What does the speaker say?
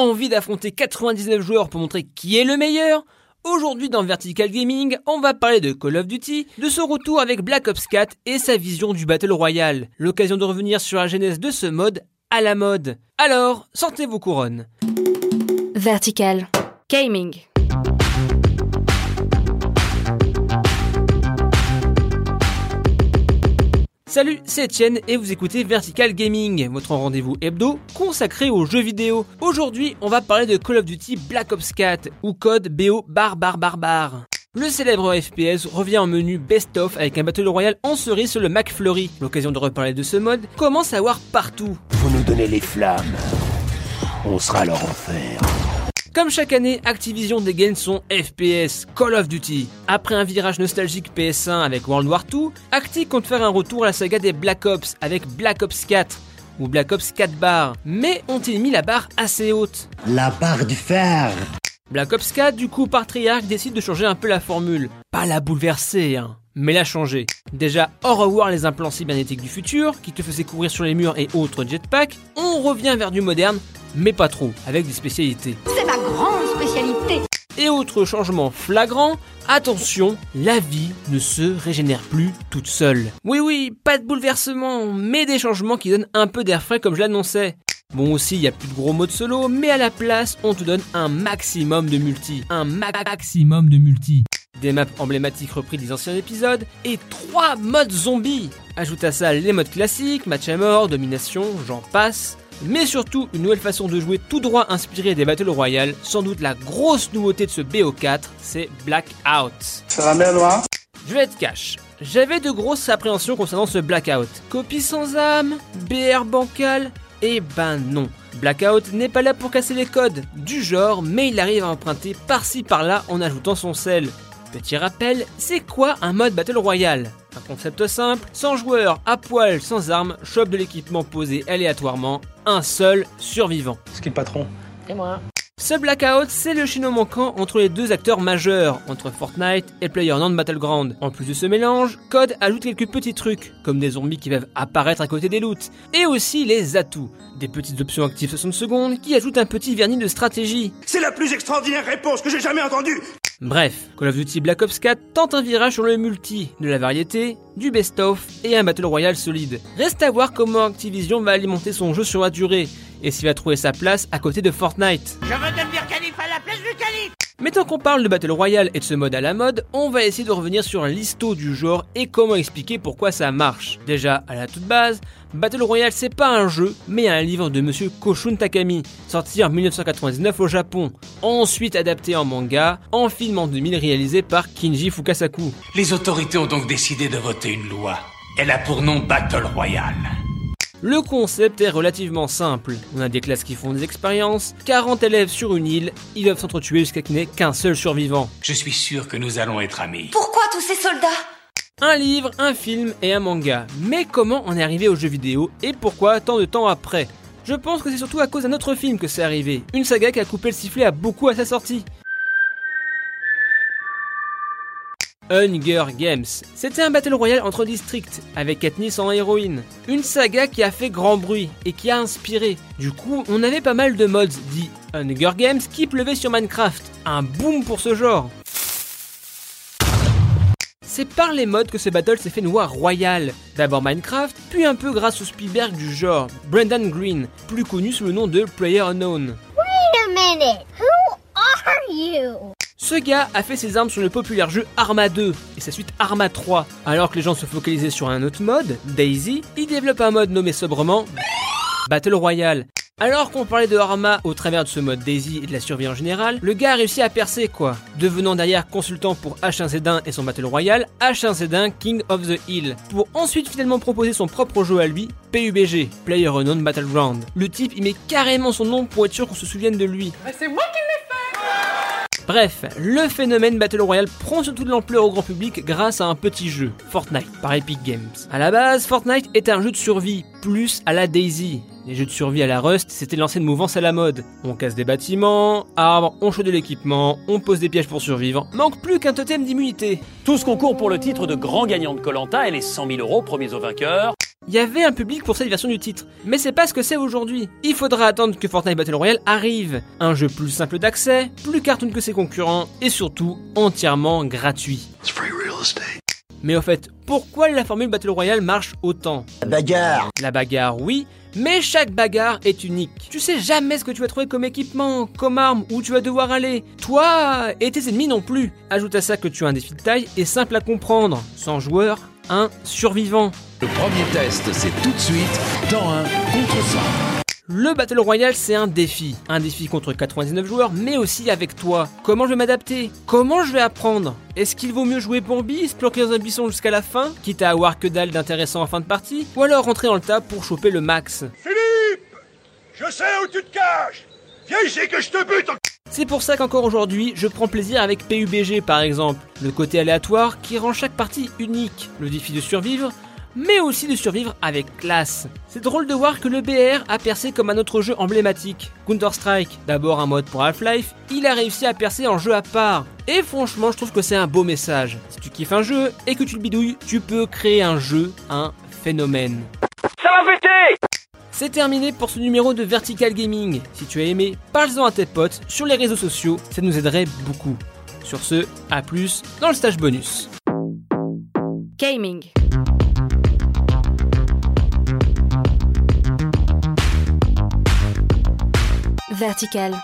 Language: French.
Envie d'affronter 99 joueurs pour montrer qui est le meilleur Aujourd'hui dans Vertical Gaming, on va parler de Call of Duty, de son retour avec Black Ops 4 et sa vision du Battle Royale. L'occasion de revenir sur la genèse de ce mode à la mode. Alors, sortez vos couronnes. Vertical Gaming. Salut, c'est Etienne et vous écoutez Vertical Gaming, votre rendez-vous hebdo consacré aux jeux vidéo. Aujourd'hui, on va parler de Call of Duty Black Ops 4 ou code BO bar bar bar. Le célèbre FPS revient en menu Best of avec un Battle Royale en cerise sur le McFlurry. L'occasion de reparler de ce mode commence à voir partout. Vous nous donnez les flammes. On sera leur enfer. Comme chaque année, Activision dégaine son FPS, Call of Duty. Après un virage nostalgique PS1 avec World War II, Acti compte faire un retour à la saga des Black Ops avec Black Ops 4 ou Black Ops 4 bar, mais ont-ils mis la barre assez haute? La barre du fer. Black Ops 4, du coup, par Treyarch décide de changer un peu la formule. Pas la bouleverser, hein, mais la changer. Déjà, au revoir les implants cybernétiques du futur, qui te faisaient courir sur les murs et autres jetpacks, on revient vers du moderne, mais pas trop, avec des spécialités. Et autre changement flagrant, attention, la vie ne se régénère plus toute seule. Oui oui, pas de bouleversement, mais des changements qui donnent un peu d'air frais comme je l'annonçais. Bon aussi, il y a plus de gros modes solo, mais à la place, on te donne un maximum de multi. Un maximum de multi. Des maps emblématiques repris des anciens épisodes et trois modes zombies. Ajoute à ça les modes classiques, match à mort, domination, j'en passe mais surtout une nouvelle façon de jouer tout droit inspirée des Battle Royale. Sans doute la grosse nouveauté de ce BO4, c'est Blackout. Ça va bien, noir Je vais être cash. J'avais de grosses appréhensions concernant ce Blackout. Copie sans âme BR bancal Eh ben non. Blackout n'est pas là pour casser les codes du genre, mais il arrive à emprunter par-ci par-là en ajoutant son sel. Petit rappel, c'est quoi un mode Battle Royale? Un concept simple, sans joueurs, à poil, sans armes, chope de l'équipement posé aléatoirement, un seul survivant. Ce qui est le patron C'est moi. Ce Blackout, c'est le chino manquant entre les deux acteurs majeurs, entre Fortnite et PlayerUnknown's Battleground. En plus de ce mélange, Code ajoute quelques petits trucs, comme des zombies qui peuvent apparaître à côté des loots, et aussi les atouts, des petites options actives 60 secondes qui ajoutent un petit vernis de stratégie. C'est la plus extraordinaire réponse que j'ai jamais entendue Bref, Call of Duty Black Ops 4 tente un virage sur le multi, de la variété, du best-of et un Battle Royale solide. Reste à voir comment Activision va alimenter son jeu sur la durée, et s'il va trouver sa place à côté de Fortnite. Mais tant qu'on parle de Battle Royale et de ce mode à la mode, on va essayer de revenir sur l'histo du genre et comment expliquer pourquoi ça marche. Déjà, à la toute base, Battle Royale c'est pas un jeu, mais un livre de monsieur Koshun Takami, sorti en 1999 au Japon, ensuite adapté en manga, en film en 2000 réalisé par Kinji Fukasaku. Les autorités ont donc décidé de voter une loi. Elle a pour nom Battle Royale. Le concept est relativement simple. On a des classes qui font des expériences, 40 élèves sur une île, ils doivent s'entretuer jusqu'à qu'il n'y ait qu'un seul survivant. Je suis sûr que nous allons être amis. Pourquoi tous ces soldats? Un livre, un film et un manga. Mais comment on est arrivé aux jeux vidéo et pourquoi tant de temps après? Je pense que c'est surtout à cause d'un autre film que c'est arrivé. Une saga qui a coupé le sifflet à beaucoup à sa sortie. Hunger Games. C'était un battle royale entre districts, avec Katniss en héroïne. Une saga qui a fait grand bruit et qui a inspiré. Du coup, on avait pas mal de mods dits Hunger Games qui pleuvaient sur Minecraft. Un boom pour ce genre. C'est par les modes que ce battle s'est fait noir royal. D'abord Minecraft, puis un peu grâce au Spielberg du genre, Brendan Green, plus connu sous le nom de Player Unknown. Wait a minute. You? Ce gars a fait ses armes sur le populaire jeu Arma 2 et sa suite Arma 3. Alors que les gens se focalisaient sur un autre mode, Daisy, il développe un mode nommé sobrement Battle Royale. Alors qu'on parlait de Arma au travers de ce mode Daisy et de la survie en général, le gars a réussi à percer quoi. Devenant derrière consultant pour H1Z1 et son Battle Royale, H1Z1 King of the Hill, pour ensuite finalement proposer son propre jeu à lui, PUBG, Player Unknown Battleground. Le type y met carrément son nom pour être sûr qu'on se souvienne de lui. C'est moi qui Bref, le phénomène Battle Royale prend surtout de l'ampleur au grand public grâce à un petit jeu, Fortnite, par Epic Games. À la base, Fortnite est un jeu de survie, plus à la Daisy. Les jeux de survie à la Rust, c'était l'ancienne mouvance à la mode. On casse des bâtiments, arbres, on chaud de l'équipement, on pose des pièges pour survivre. Manque plus qu'un totem d'immunité. Tous concourent pour le titre de grand gagnant de Colanta et les 100 000 euros premiers aux vainqueurs. Il y avait un public pour cette version du titre. Mais c'est pas ce que c'est aujourd'hui. Il faudra attendre que Fortnite Battle Royale arrive. Un jeu plus simple d'accès, plus cartoon que ses concurrents et surtout entièrement gratuit. Mais au fait, pourquoi la formule Battle Royale marche autant? La bagarre La bagarre, oui, mais chaque bagarre est unique. Tu sais jamais ce que tu vas trouver comme équipement, comme arme, où tu vas devoir aller. Toi et tes ennemis non plus. Ajoute à ça que tu as un défi de taille et simple à comprendre. Sans joueur, un survivant. Le premier test, c'est tout de suite dans un contre 100. Le Battle Royale, c'est un défi. Un défi contre 99 joueurs, mais aussi avec toi. Comment je vais m'adapter? Comment je vais apprendre? Est-ce qu'il vaut mieux jouer Bambi, se planquer dans un buisson jusqu'à la fin, quitte à avoir que dalle d'intéressant en fin de partie Ou alors rentrer dans le tas pour choper le max? Philippe Je sais où tu te caches Viens ici que je te bute C'est pour ça qu'encore aujourd'hui, je prends plaisir avec PUBG par exemple, le côté aléatoire qui rend chaque partie unique, le défi de survivre, mais aussi de survivre avec classe. C'est drôle de voir que le BR a percé comme un autre jeu emblématique. Counter-Strike, d'abord un mode pour Half-Life, il a réussi à percer en jeu à part. Et franchement, je trouve que c'est un beau message. Si tu kiffes un jeu et que tu le bidouilles, tu peux créer un jeu, un phénomène. Ça va C'est terminé pour ce numéro de Vertical Gaming. Si tu as aimé, parle-en à tes potes sur les réseaux sociaux, ça nous aiderait beaucoup. Sur ce, à plus dans le stage bonus. Gaming. Vertical.